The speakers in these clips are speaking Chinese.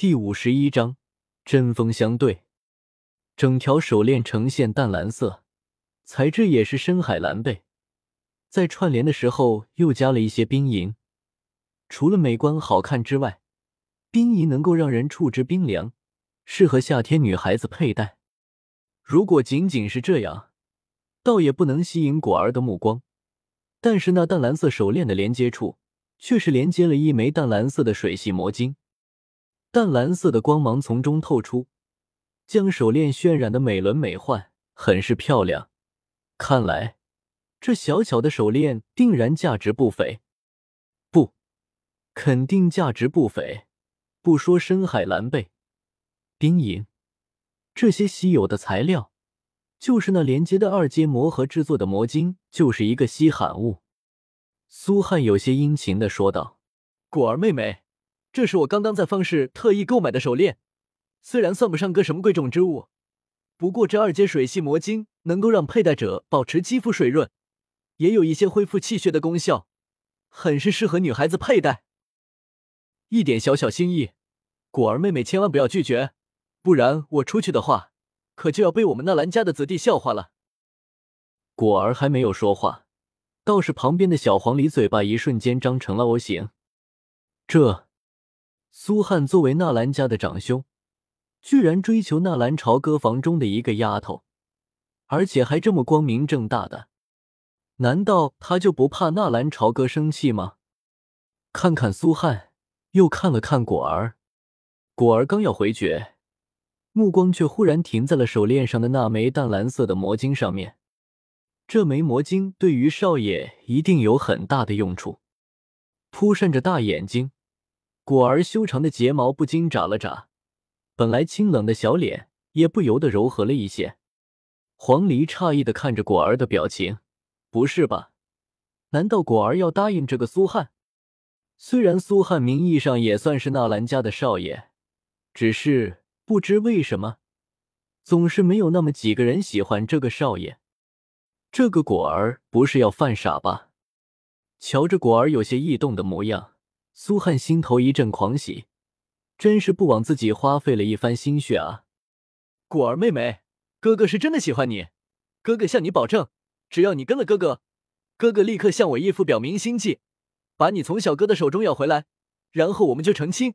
第五十一章针锋相对。整条手链呈现淡蓝色，材质也是深海蓝贝，在串联的时候又加了一些冰银。除了美观好看之外，冰银能够让人触之冰凉，适合夏天女孩子佩戴。如果仅仅是这样，倒也不能吸引果儿的目光。但是那淡蓝色手链的连接处，却是连接了一枚淡蓝色的水系魔晶。淡蓝色的光芒从中透出，将手链渲染的美轮美奂，很是漂亮。看来这小巧的手链定然价值不菲，不，肯定价值不菲。不说深海蓝贝、冰银这些稀有的材料，就是那连接的二阶魔核制作的魔晶，就是一个稀罕物。苏汉有些殷勤的说道：“果儿妹妹。”这是我刚刚在方氏特意购买的手链，虽然算不上个什么贵重之物，不过这二阶水系魔晶能够让佩戴者保持肌肤水润，也有一些恢复气血的功效，很是适合女孩子佩戴。一点小小心意，果儿妹妹千万不要拒绝，不然我出去的话，可就要被我们纳兰家的子弟笑话了。果儿还没有说话，倒是旁边的小黄鹂嘴巴一瞬间张成了 O 型，这。苏汉作为纳兰家的长兄，居然追求纳兰朝歌房中的一个丫头，而且还这么光明正大的，难道他就不怕纳兰朝歌生气吗？看看苏汉，又看了看果儿，果儿刚要回绝，目光却忽然停在了手链上的那枚淡蓝色的魔晶上面。这枚魔晶对于少爷一定有很大的用处。扑扇着大眼睛。果儿修长的睫毛不禁眨了眨，本来清冷的小脸也不由得柔和了一些。黄离诧异的看着果儿的表情，不是吧？难道果儿要答应这个苏汉？虽然苏汉名义上也算是纳兰家的少爷，只是不知为什么，总是没有那么几个人喜欢这个少爷。这个果儿不是要犯傻吧？瞧着果儿有些异动的模样。苏汉心头一阵狂喜，真是不枉自己花费了一番心血啊！果儿妹妹，哥哥是真的喜欢你，哥哥向你保证，只要你跟了哥哥，哥哥立刻向我义父表明心迹，把你从小哥的手中要回来，然后我们就成亲。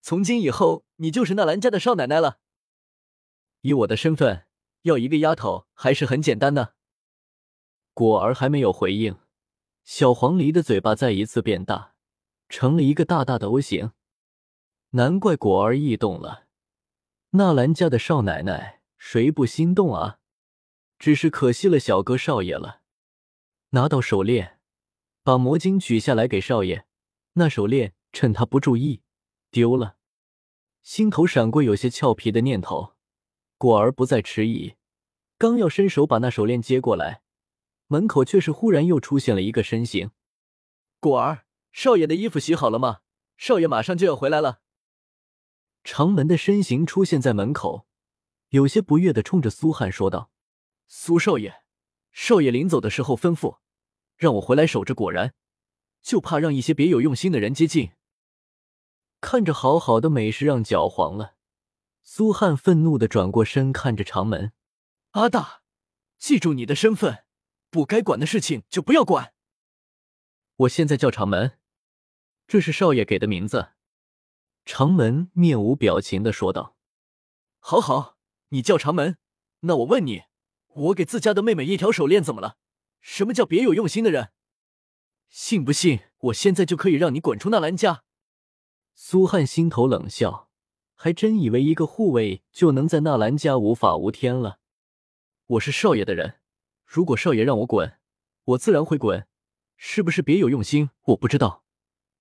从今以后，你就是纳兰家的少奶奶了。以我的身份，要一个丫头还是很简单的。果儿还没有回应，小黄鹂的嘴巴再一次变大。成了一个大大的 O 型，难怪果儿异动了。纳兰家的少奶奶，谁不心动啊？只是可惜了小哥少爷了。拿到手链，把魔晶取下来给少爷。那手链趁他不注意丢了，心头闪过有些俏皮的念头。果儿不再迟疑，刚要伸手把那手链接过来，门口却是忽然又出现了一个身形。果儿。少爷的衣服洗好了吗？少爷马上就要回来了。长门的身形出现在门口，有些不悦的冲着苏汉说道：“苏少爷，少爷临走的时候吩咐，让我回来守着。果然，就怕让一些别有用心的人接近。看着好好的美食让搅黄了。”苏汉愤怒的转过身，看着长门：“阿大，记住你的身份，不该管的事情就不要管。我现在叫长门。”这是少爷给的名字，长门面无表情的说道：“好好，你叫长门。那我问你，我给自家的妹妹一条手链怎么了？什么叫别有用心的人？信不信我现在就可以让你滚出纳兰家？”苏汉心头冷笑，还真以为一个护卫就能在纳兰家无法无天了。我是少爷的人，如果少爷让我滚，我自然会滚。是不是别有用心？我不知道。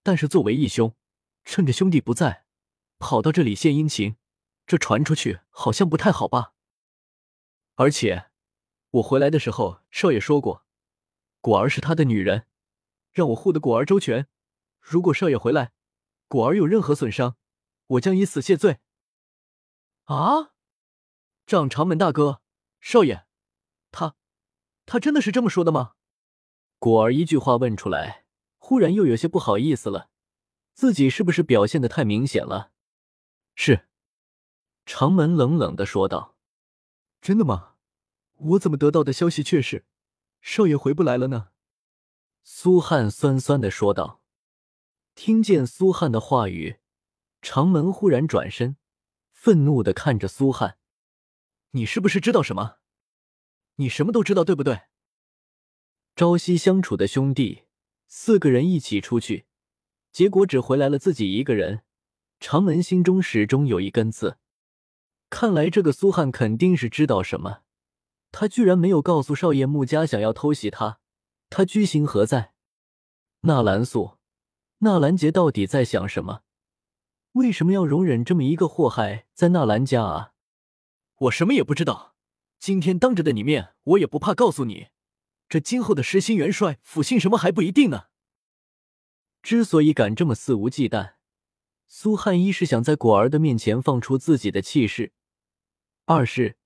但是作为义兄，趁着兄弟不在，跑到这里献殷勤，这传出去好像不太好吧？而且我回来的时候，少爷说过，果儿是他的女人，让我护得果儿周全。如果少爷回来，果儿有任何损伤，我将以死谢罪。啊！掌长门大哥，少爷，他，他真的是这么说的吗？果儿一句话问出来。忽然又有些不好意思了，自己是不是表现的太明显了？是。长门冷冷的说道：“真的吗？我怎么得到的消息却是，少爷回不来了呢？”苏汉酸酸的说道。听见苏汉的话语，长门忽然转身，愤怒的看着苏汉：“你是不是知道什么？你什么都知道，对不对？”朝夕相处的兄弟四个人一起出去，结果只回来了自己一个人。长门心中始终有一根刺，看来这个苏汉肯定是知道什么。他居然没有告诉少爷穆家想要偷袭他，他居心何在？纳兰素、纳兰杰到底在想什么？为什么要容忍这么一个祸害在纳兰家啊？我什么也不知道，今天当着的你面，我也不怕告诉你。这今后的实心元帅府姓什么还不一定呢。之所以敢这么肆无忌惮，苏汉一是想在果儿的面前放出自己的气势，二是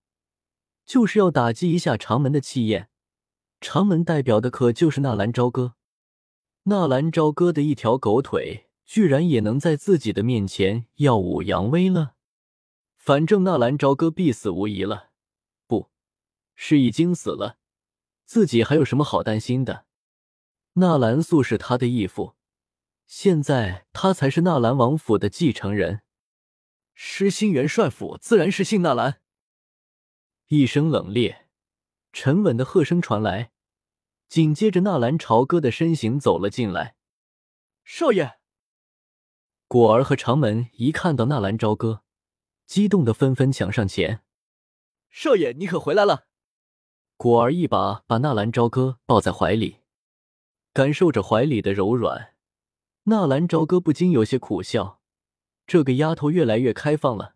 就是要打击一下长门的气焰。长门代表的可就是纳兰朝歌，纳兰朝歌的一条狗腿，居然也能在自己的面前耀武扬威了。反正纳兰朝歌必死无疑了，不是已经死了。自己还有什么好担心的？纳兰素是他的义父，现在他才是纳兰王府的继承人。失心元帅府自然是姓纳兰。一声冷冽、沉稳的喝声传来，紧接着纳兰朝歌的身形走了进来。少爷，果儿和长门一看到纳兰朝歌，激动的纷纷抢上前。少爷，你可回来了！果儿一把把纳兰朝歌抱在怀里，感受着怀里的柔软，纳兰朝歌不禁有些苦笑。这个丫头越来越开放了。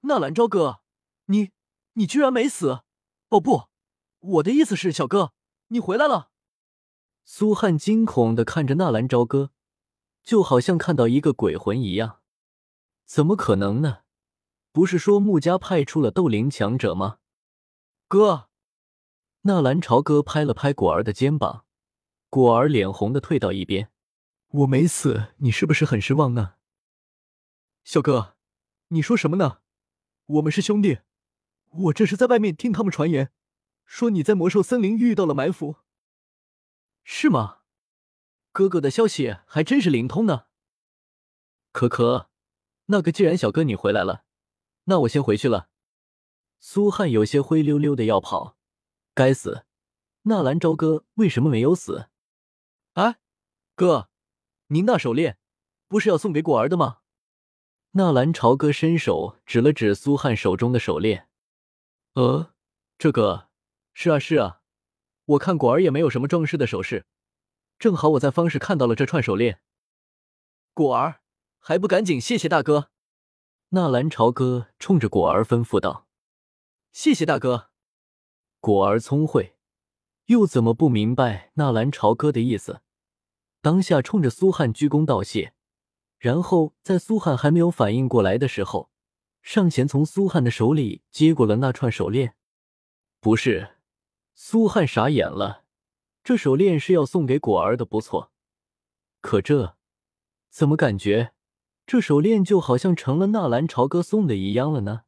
纳兰朝歌，你你居然没死？哦不，我的意思是，小哥，你回来了。苏汉惊恐的看着纳兰朝歌，就好像看到一个鬼魂一样。怎么可能呢？不是说穆家派出了斗灵强者吗？哥。纳兰朝歌拍了拍果儿的肩膀，果儿脸红的退到一边。我没死，你是不是很失望呢？小哥，你说什么呢？我们是兄弟，我这是在外面听他们传言，说你在魔兽森林遇到了埋伏，是吗？哥哥的消息还真是灵通呢。可可，那个既然小哥你回来了，那我先回去了。苏汉有些灰溜溜的要跑。该死，纳兰朝歌为什么没有死？哎，哥，您那手链不是要送给果儿的吗？纳兰朝歌伸手指了指苏汉手中的手链。呃，这个是啊是啊，我看果儿也没有什么装饰的首饰，正好我在方氏看到了这串手链。果儿还不赶紧谢谢大哥！纳兰朝歌冲着果儿吩咐道：“谢谢大哥。”果儿聪慧，又怎么不明白纳兰朝歌的意思？当下冲着苏汉鞠躬道谢，然后在苏汉还没有反应过来的时候，上前从苏汉的手里接过了那串手链。不是，苏汉傻眼了，这手链是要送给果儿的，不错。可这怎么感觉这手链就好像成了纳兰朝歌送的一样了呢？